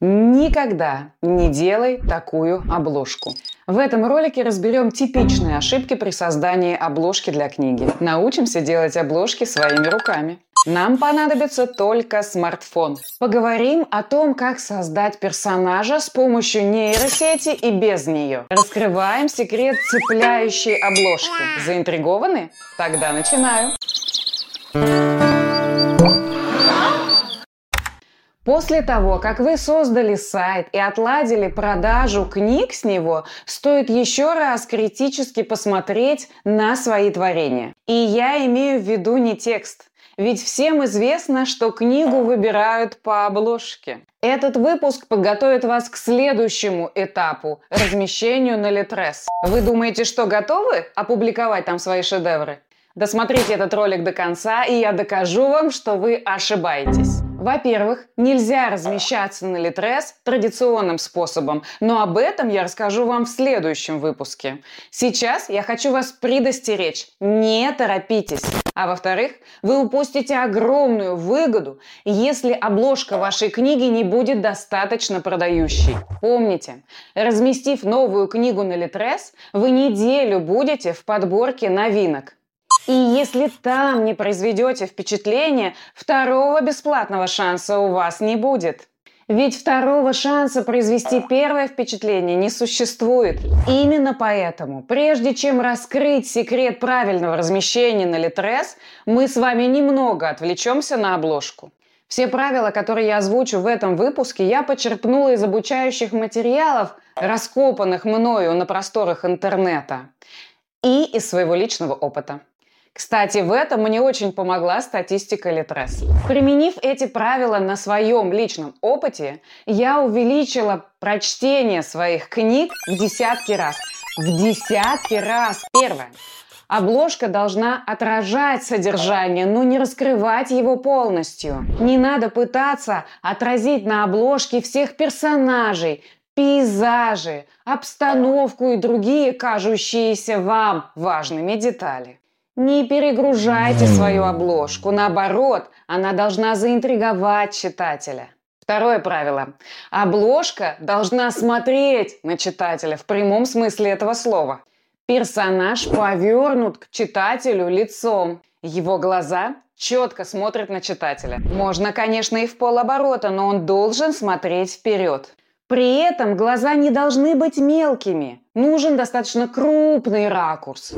Никогда не делай такую обложку. В этом ролике разберем типичные ошибки при создании обложки для книги. Научимся делать обложки своими руками. Нам понадобится только смартфон. Поговорим о том, как создать персонажа с помощью нейросети и без нее. Раскрываем секрет цепляющей обложки. Заинтригованы? Тогда начинаю. После того, как вы создали сайт и отладили продажу книг с него, стоит еще раз критически посмотреть на свои творения. И я имею в виду не текст. Ведь всем известно, что книгу выбирают по обложке. Этот выпуск подготовит вас к следующему этапу – размещению на Литрес. Вы думаете, что готовы опубликовать там свои шедевры? Досмотрите этот ролик до конца, и я докажу вам, что вы ошибаетесь. Во-первых, нельзя размещаться на Литрес традиционным способом, но об этом я расскажу вам в следующем выпуске. Сейчас я хочу вас предостеречь. Не торопитесь. А во-вторых, вы упустите огромную выгоду, если обложка вашей книги не будет достаточно продающей. Помните, разместив новую книгу на Литрес, вы неделю будете в подборке новинок. И если там не произведете впечатление, второго бесплатного шанса у вас не будет. Ведь второго шанса произвести первое впечатление не существует. Именно поэтому, прежде чем раскрыть секрет правильного размещения на Литрес, мы с вами немного отвлечемся на обложку. Все правила, которые я озвучу в этом выпуске, я почерпнула из обучающих материалов, раскопанных мною на просторах интернета, и из своего личного опыта. Кстати, в этом мне очень помогла статистика Литрес. Применив эти правила на своем личном опыте, я увеличила прочтение своих книг в десятки раз. В десятки раз. Первое. Обложка должна отражать содержание, но не раскрывать его полностью. Не надо пытаться отразить на обложке всех персонажей, пейзажи, обстановку и другие кажущиеся вам важными детали. Не перегружайте свою обложку. Наоборот, она должна заинтриговать читателя. Второе правило. Обложка должна смотреть на читателя в прямом смысле этого слова. Персонаж повернут к читателю лицом. Его глаза четко смотрят на читателя. Можно, конечно, и в полоборота, но он должен смотреть вперед. При этом глаза не должны быть мелкими. Нужен достаточно крупный ракурс.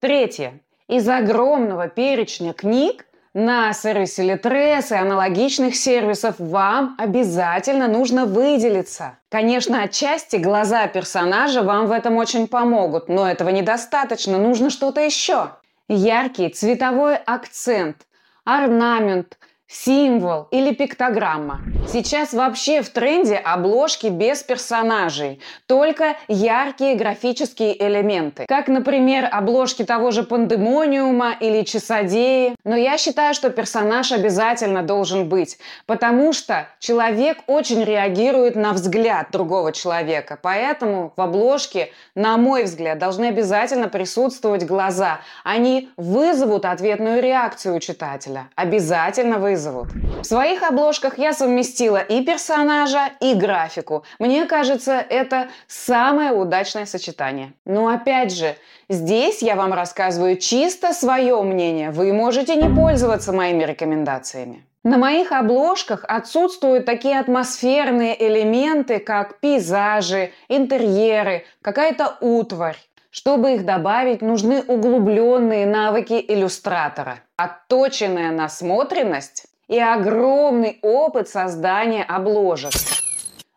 Третье. Из огромного перечня книг на сервисе Литрес и аналогичных сервисов вам обязательно нужно выделиться. Конечно, отчасти глаза персонажа вам в этом очень помогут, но этого недостаточно, нужно что-то еще. Яркий цветовой акцент, орнамент, символ или пиктограмма. Сейчас вообще в тренде обложки без персонажей, только яркие графические элементы, как, например, обложки того же Пандемониума или Часодеи. Но я считаю, что персонаж обязательно должен быть, потому что человек очень реагирует на взгляд другого человека, поэтому в обложке, на мой взгляд, должны обязательно присутствовать глаза. Они вызовут ответную реакцию у читателя. Обязательно вызовут вызовут. В своих обложках я совместила и персонажа, и графику. Мне кажется, это самое удачное сочетание. Но опять же, здесь я вам рассказываю чисто свое мнение. Вы можете не пользоваться моими рекомендациями. На моих обложках отсутствуют такие атмосферные элементы, как пейзажи, интерьеры, какая-то утварь. Чтобы их добавить, нужны углубленные навыки иллюстратора, отточенная насмотренность и огромный опыт создания обложек.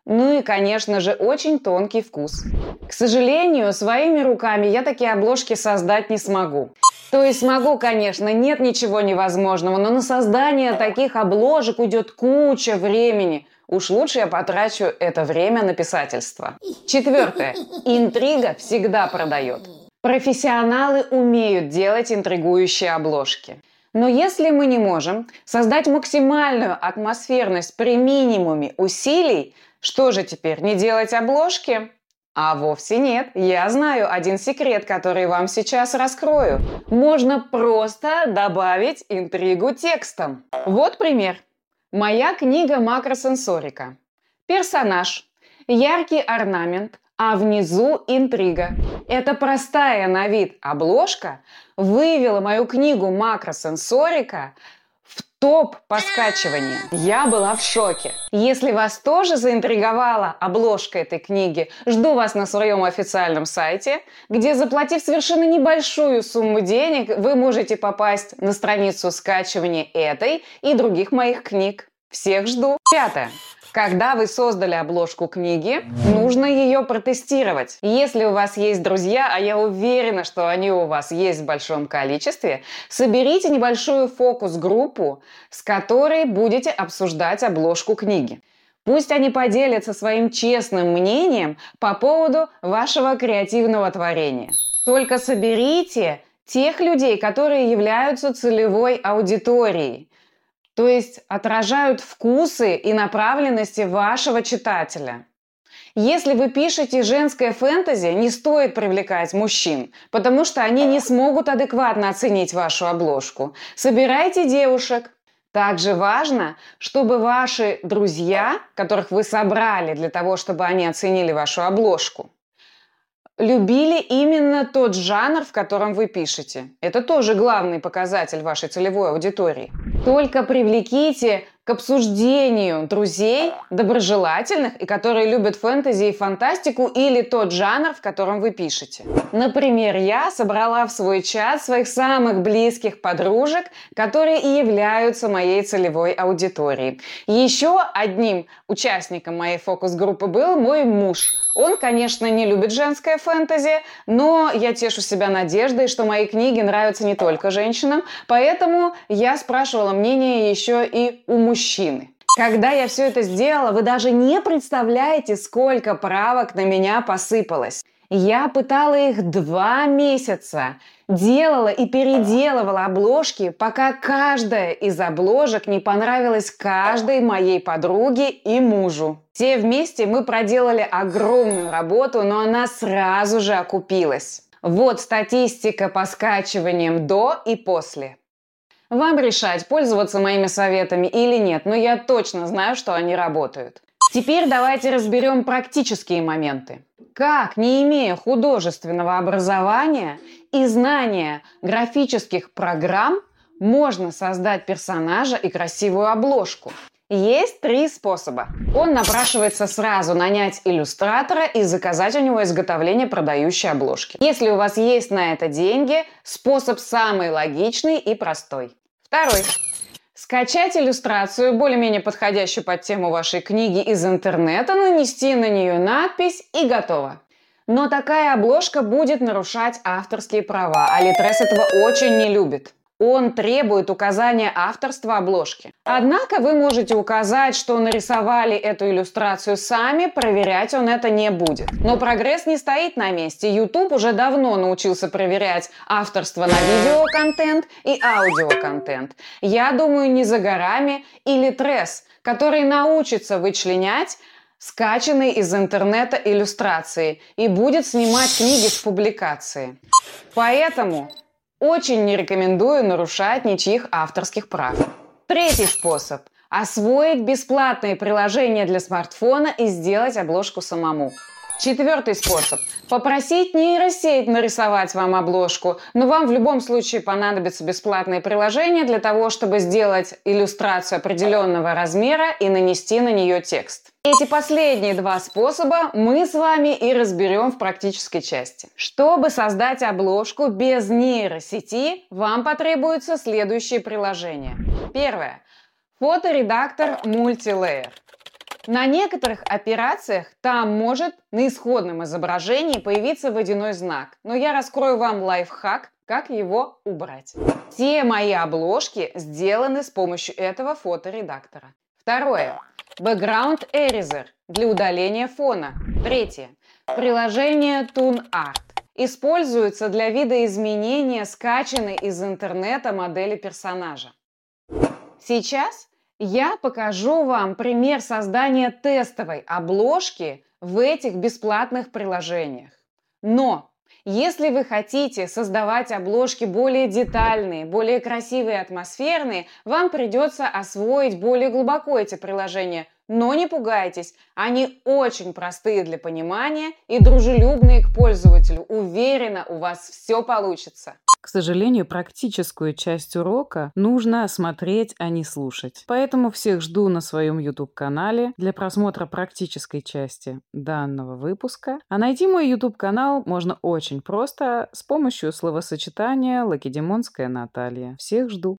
Ну и, конечно же, очень тонкий вкус. К сожалению, своими руками я такие обложки создать не смогу. То есть смогу, конечно, нет ничего невозможного, но на создание таких обложек уйдет куча времени – Уж лучше я потрачу это время на писательство. Четвертое. Интрига всегда продает. Профессионалы умеют делать интригующие обложки. Но если мы не можем создать максимальную атмосферность при минимуме усилий, что же теперь, не делать обложки? А вовсе нет. Я знаю один секрет, который вам сейчас раскрою. Можно просто добавить интригу текстом. Вот пример. Моя книга «Макросенсорика». Персонаж. Яркий орнамент, а внизу интрига. Эта простая на вид обложка вывела мою книгу макросенсорика топ по скачиванию. Я была в шоке. Если вас тоже заинтриговала обложка этой книги, жду вас на своем официальном сайте, где, заплатив совершенно небольшую сумму денег, вы можете попасть на страницу скачивания этой и других моих книг. Всех жду. Пятое. Когда вы создали обложку книги, нужно ее протестировать. Если у вас есть друзья, а я уверена, что они у вас есть в большом количестве, соберите небольшую фокус-группу, с которой будете обсуждать обложку книги. Пусть они поделятся своим честным мнением по поводу вашего креативного творения. Только соберите тех людей, которые являются целевой аудиторией то есть отражают вкусы и направленности вашего читателя. Если вы пишете женское фэнтези, не стоит привлекать мужчин, потому что они не смогут адекватно оценить вашу обложку. Собирайте девушек. Также важно, чтобы ваши друзья, которых вы собрали для того, чтобы они оценили вашу обложку, любили именно тот жанр, в котором вы пишете. Это тоже главный показатель вашей целевой аудитории. Только привлеките обсуждению друзей, доброжелательных и которые любят фэнтези и фантастику или тот жанр, в котором вы пишете. Например, я собрала в свой чат своих самых близких подружек, которые и являются моей целевой аудиторией. Еще одним участником моей фокус-группы был мой муж. Он, конечно, не любит женское фэнтези, но я тешу себя надеждой, что мои книги нравятся не только женщинам, поэтому я спрашивала мнение еще и у мужчин мужчины. Когда я все это сделала, вы даже не представляете, сколько правок на меня посыпалось. Я пытала их два месяца, делала и переделывала обложки, пока каждая из обложек не понравилась каждой моей подруге и мужу. Все вместе мы проделали огромную работу, но она сразу же окупилась. Вот статистика по скачиваниям до и после. Вам решать, пользоваться моими советами или нет, но я точно знаю, что они работают. Теперь давайте разберем практические моменты. Как, не имея художественного образования и знания графических программ, можно создать персонажа и красивую обложку? Есть три способа. Он напрашивается сразу нанять иллюстратора и заказать у него изготовление продающей обложки. Если у вас есть на это деньги, способ самый логичный и простой. Второй. Скачать иллюстрацию, более-менее подходящую под тему вашей книги из интернета, нанести на нее надпись и готово. Но такая обложка будет нарушать авторские права, а Литрес этого очень не любит он требует указания авторства обложки. Однако вы можете указать, что нарисовали эту иллюстрацию сами, проверять он это не будет. Но прогресс не стоит на месте. YouTube уже давно научился проверять авторство на видеоконтент и аудиоконтент. Я думаю, не за горами или тресс, который научится вычленять скачанные из интернета иллюстрации и будет снимать книги с публикации. Поэтому очень не рекомендую нарушать ничьих авторских прав. Третий способ – освоить бесплатные приложения для смартфона и сделать обложку самому. Четвертый способ – попросить нейросеть нарисовать вам обложку, но вам в любом случае понадобится бесплатное приложение для того, чтобы сделать иллюстрацию определенного размера и нанести на нее текст. Эти последние два способа мы с вами и разберем в практической части. Чтобы создать обложку без нейросети, вам потребуются следующие приложения. Первое. Фоторедактор Multilayer. На некоторых операциях там может на исходном изображении появиться водяной знак, но я раскрою вам лайфхак, как его убрать. Все мои обложки сделаны с помощью этого фоторедактора. Второе. Background Eraser для удаления фона. Третье. Приложение TuneArt используется для видоизменения скачанной из интернета модели персонажа. Сейчас я покажу вам пример создания тестовой обложки в этих бесплатных приложениях. Но Если вы хотите создавать обложки более детальные, более красивые атмосферные, вам придется освоить более глубоко эти приложения. Но не пугайтесь, они очень простые для понимания и дружелюбные к пользователю. Уверена, у вас все получится. К сожалению, практическую часть урока нужно смотреть, а не слушать. Поэтому всех жду на своем YouTube-канале для просмотра практической части данного выпуска. А найти мой YouTube-канал можно очень просто с помощью словосочетания «Лакедемонская Наталья». Всех жду!